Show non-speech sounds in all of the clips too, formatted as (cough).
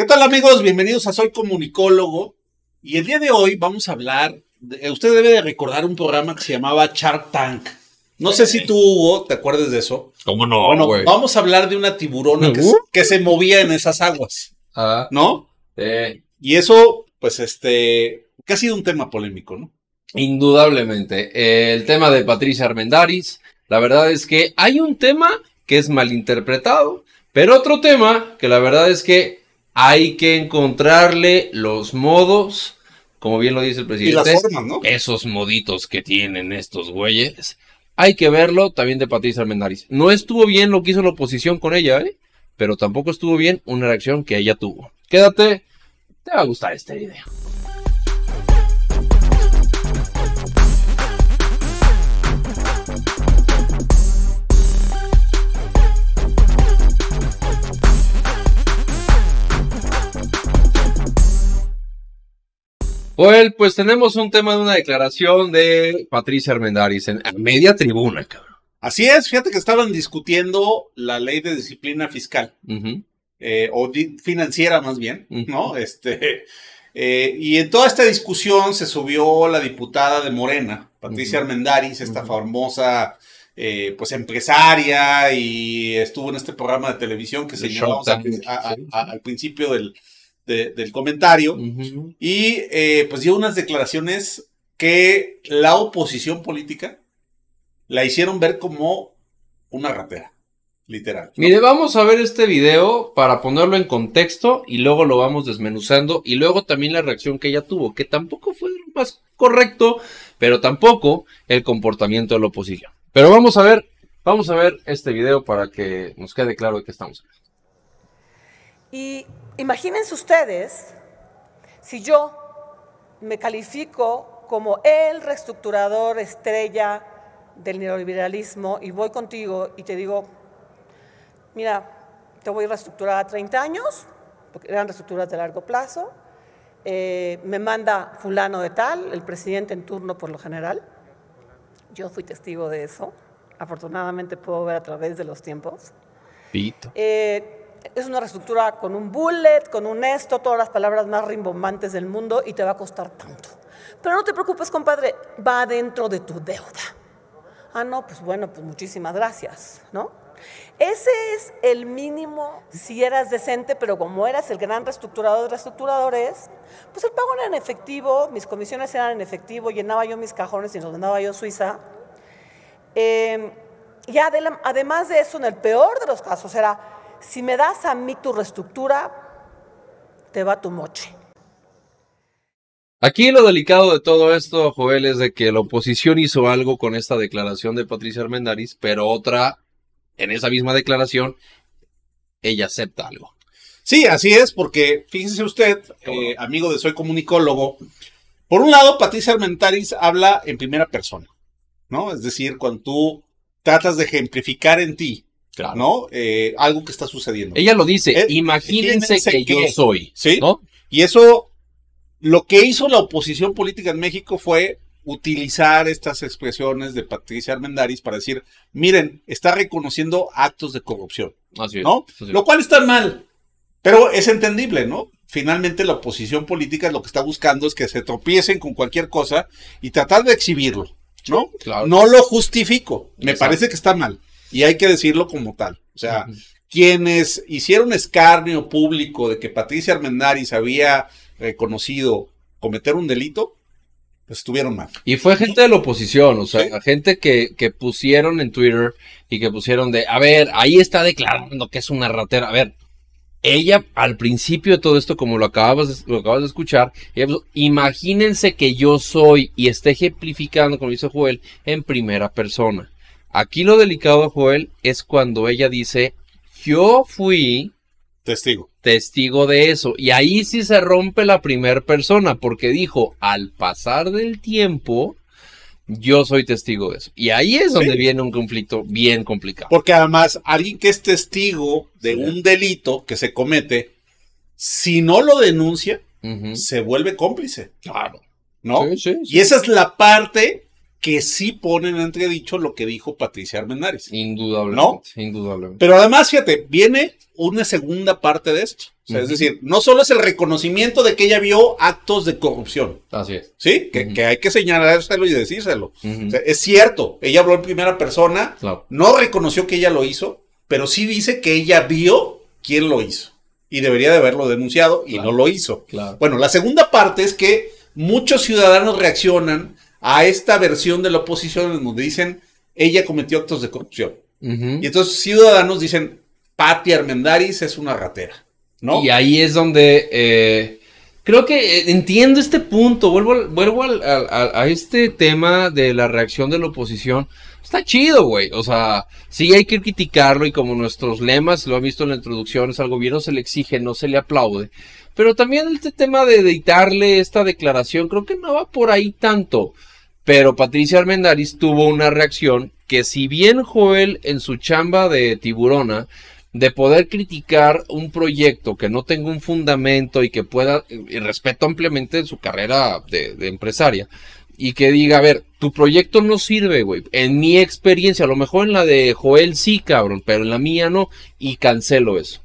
¿Qué tal amigos? Bienvenidos a Soy Comunicólogo. Y el día de hoy vamos a hablar, de- usted debe de recordar un programa que se llamaba Shark Tank. No sé si tú, Hugo, te acuerdas de eso. ¿Cómo no, bueno, vamos a hablar de una tiburona que, se- que se movía en esas aguas, Ah, ¿no? eh, Y eso, pues, este, que ha sido un tema polémico, ¿no? indudablemente. Eh, el tema de Patricia Armendaris, la verdad es que hay un tema que es malinterpretado, pero otro tema que la verdad es que hay que encontrarle los modos, como bien lo dice el Y presidente. las formas, ¿no? esos moditos que tienen estos güeyes. Hay que verlo también de Patricia Armendáriz. No estuvo bien lo que hizo la oposición con ella, ¿eh? Pero tampoco estuvo bien una reacción que ella tuvo. Quédate, te va a gustar este video. Well, pues tenemos un tema de una declaración de Patricia Armendáriz en media tribuna, cabrón. Así es, fíjate que estaban discutiendo la ley de disciplina fiscal. Eh, o financiera más bien. ¿no? Este, eh, y en toda esta discusión se subió la diputada de Morena, Patricia Ujú. Armendáriz, esta famosa, eh, pues empresaria, y estuvo en este programa de televisión que señalamos al, al principio del, de- del comentario, y eh, pues dio unas declaraciones que la oposición política la hicieron ver como una ratera, literal. ¿no? Mire, vamos a ver este video para ponerlo en contexto y luego lo vamos desmenuzando y luego también la reacción que ella tuvo, que tampoco fue lo más correcto, pero tampoco el comportamiento de la oposición. Pero vamos a ver, vamos a ver este video para que nos quede claro de qué estamos hablando. Y imagínense ustedes si yo me califico como el reestructurador estrella del neoliberalismo y voy contigo y te digo, mira, te voy a reestructurar a 30 años, porque eran reestructuras de largo plazo, eh, me manda fulano de tal, el presidente en turno por lo general, yo fui testigo de eso, afortunadamente puedo ver a través de los tiempos. Pito. Eh, es una reestructura con un bullet, con un esto, todas las palabras más rimbombantes del mundo y te va a costar tanto. Pero no te preocupes, compadre, va dentro de tu deuda. Ah, no, pues bueno, pues muchísimas gracias, ¿no? Ese es el mínimo si eras decente, pero como eras el gran reestructurador de reestructuradores, pues el pago era en efectivo, mis comisiones eran en efectivo, llenaba yo mis cajones y los mandaba yo Suiza. Eh, y además de eso, en el peor de los casos, era, si me das a mí tu reestructura, te va tu moche. Aquí lo delicado de todo esto, Joel, es de que la oposición hizo algo con esta declaración de Patricia Armendáriz, pero otra, en esa misma declaración, ella acepta algo. Sí, así es, porque fíjese usted, eh, amigo de Soy Comunicólogo, por un lado, Patricia Armentaris habla en primera persona, ¿no? Es decir, cuando tú tratas de ejemplificar en ti, ¿no? Eh, algo que está sucediendo. Ella lo dice, Eh, imagínense imagínense que, que- yo soy, ¿Sí? ¿no? Y eso, lo que hizo la oposición política en México fue utilizar estas expresiones de Patricia Armendáriz para decir, miren, está reconociendo actos de corrupción. Así es. ¿no? Así es. Lo cual está mal, pero es entendible, ¿no? Finalmente la oposición política lo que está buscando es que se tropiecen con cualquier cosa y tratar de exhibirlo, ¿no? Claro. No lo justifico, me Exacto. parece que está mal y hay que decirlo como tal. O sea, quienes hicieron escarnio público de que Patricia Armendáriz había reconocido cometer un delito, pues estuvieron mal. Y fue gente de la oposición, o sea, Sí. gente que, que pusieron en Twitter y que pusieron de, a ver, ahí está declarando que es una ratera. A ver, ella al principio de todo esto, como lo acabas de, lo acabas de escuchar, ella puso, imagínense que yo soy y esté ejemplificando, como dice Joel, en primera persona. Aquí lo delicado, Joel, es cuando ella dice, yo fui Testigo. testigo de eso. Y ahí sí se rompe la primera persona, porque dijo, al pasar del tiempo, yo soy testigo de eso. Y ahí es donde Sí. viene un conflicto bien complicado. Porque además, alguien que es testigo de Sí. un delito que se comete, si no lo denuncia, se vuelve cómplice, Claro. ¿no? Sí. Y esa es la parte que sí ponen en entredicho lo que dijo Patricia Armendáriz. Indudablemente. Indudablemente. Pero además, fíjate, viene una segunda parte de esto. O sea, Es decir, no solo es el reconocimiento de que ella vio actos de corrupción, Así es. ¿sí? Que, hay que señalárselo y decírselo. Ujú. O sea, es cierto, ella habló en primera persona, Claro. no reconoció que ella lo hizo, pero sí dice que ella vio quién lo hizo. Y debería de haberlo denunciado y Claro. no lo hizo. Claro. Bueno, la segunda parte es que muchos ciudadanos reaccionan a esta versión de la oposición en donde dicen ella cometió actos de corrupción. Y entonces ciudadanos dicen Patti Armendáriz es una ratera, ¿no? Y ahí es donde eh, creo que eh, entiendo este punto. Vuelvo, vuelvo al- al- al- a este tema de la reacción de la oposición. Está chido, güey. O sea, sí hay que criticarlo y como nuestros lemas, lo han visto en la introducción, es al gobierno se le exige, no se le aplaude. Pero también este tema de editarle esta declaración, creo que no va por ahí tanto. Pero Patricia Armendáriz tuvo una reacción que si bien Joel en su chamba de tiburona, de poder criticar un proyecto que no tenga un fundamento y que pueda, y respeto ampliamente su carrera de, de empresaria, y que diga, a ver, tu proyecto no sirve, güey. En mi experiencia, a lo mejor en la de Joel sí, cabrón, pero en la mía no, y cancelo eso.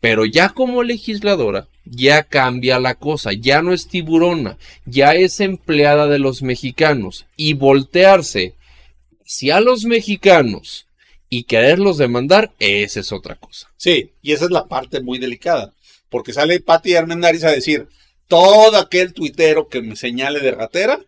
Pero ya como legisladora, ya cambia la cosa, ya no es tiburona, ya es empleada de los mexicanos. Y voltearse hacia los mexicanos y quererlos demandar, esa es otra cosa. Sí, y esa es la parte muy delicada, porque sale Patti Armendáriz a decir, todo aquel tuitero que me señale de ratera,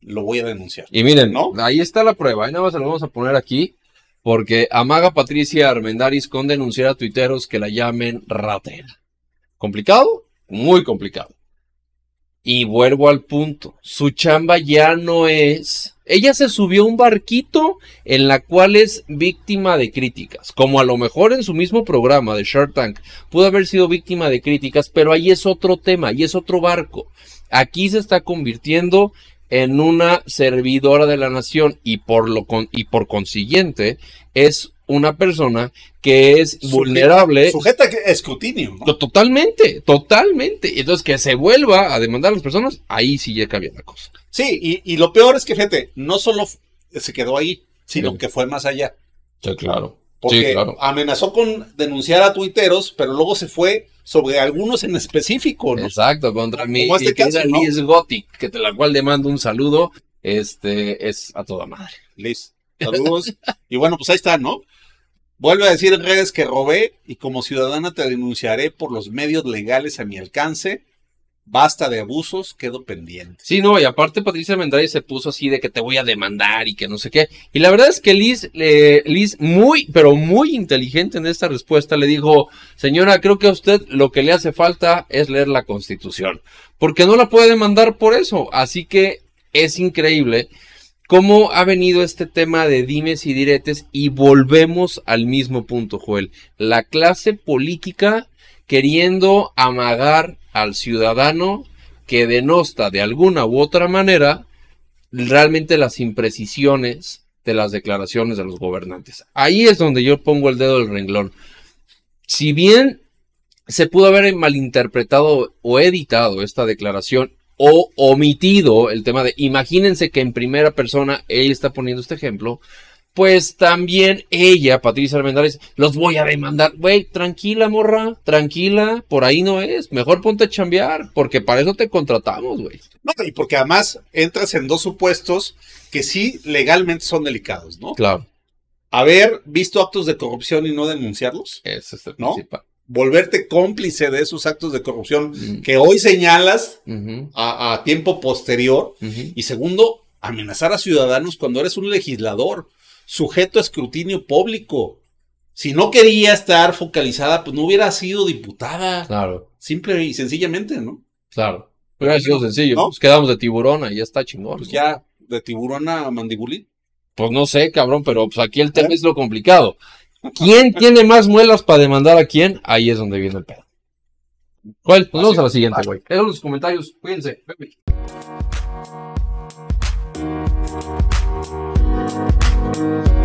lo voy a denunciar. Y miren, ¿No? ahí está la prueba, ahí nada más se lo vamos a poner aquí, porque amaga Patricia Armendáriz con denunciar a tuiteros que la llamen ratera. ¿Complicado? Muy complicado. Y vuelvo al punto, su chamba ya no es... Ella se subió a un barquito en la cual es víctima de críticas, como a lo mejor en su mismo programa de Shark Tank pudo haber sido víctima de críticas, pero ahí es otro tema, ahí es otro barco. Aquí se está convirtiendo en una servidora de la nación y por lo con- y por consiguiente es una persona que es vulnerable Sujeta a escrutinio, ¿no? To- Totalmente, totalmente. Entonces, que se vuelva a demandar a las personas, ahí sí ya cambia la cosa. Sí, y, y lo peor es que, fíjate, no solo se quedó ahí, sino Sí. que fue más allá. Sí, claro. Porque Sí, claro. amenazó con denunciar a tuiteros, pero luego se fue sobre algunos en específico, ¿no? Exacto, contra mi, Como este caso, ¿no? Liz Gothic, que de la cual le mando un saludo, este, es a toda madre. Liz, saludos. y bueno, pues ahí está, ¿no? Vuelve a decir en redes que robé y como ciudadana te denunciaré por los medios legales a mi alcance. Basta de abusos, quedo pendiente. Sí, no, y aparte Patricia Mendares se puso así de que te voy a demandar y que no sé qué. Y la verdad es que Liz, Liz, muy, pero muy inteligente en esta respuesta, le dijo, señora, creo que a usted lo que le hace falta es leer la constitución. Porque no la puede demandar por eso. Así que es increíble cómo ha venido este tema de dimes y diretes y volvemos al mismo punto, Joel. La clase política queriendo amagar al ciudadano que denosta de alguna u otra manera realmente las imprecisiones de las declaraciones de los gobernantes. Ahí es donde yo pongo el dedo del renglón. Si bien se pudo haber malinterpretado o editado esta declaración o omitido el tema de, imagínense que en primera persona ella está poniendo este ejemplo, pues también ella, Patricia Armendáriz, los voy a demandar. Güey, tranquila, morra, tranquila, por ahí no es. Mejor ponte a chambear, porque para eso te contratamos, güey. No, y porque además entras en dos supuestos que sí legalmente son delicados, ¿no? Claro, Haber visto actos de corrupción y no denunciarlos. ese es el ¿No? principal. Volverte cómplice de esos actos de corrupción Mm. que hoy señalas a, a tiempo posterior. Y segundo, amenazar a ciudadanos cuando eres un legislador sujeto a escrutinio público. Si no quería estar focalizada, pues no hubiera sido diputada. Claro, Simple y sencillamente, ¿no? claro. Hubiera sido sencillo. ¿no? Pues quedamos de tiburona y ya está chingón. Pues ¿no? ya de tiburón a mandibulín. Pues no sé, cabrón, pero pues aquí el tema es lo complicado. ¿Quién (laughs) tiene más muelas para demandar a quién? Ahí es donde viene el pedo. ¿Cuál? Nos vamos a la siguiente, güey. Dejen los comentarios. Cuídense. Bye, bye.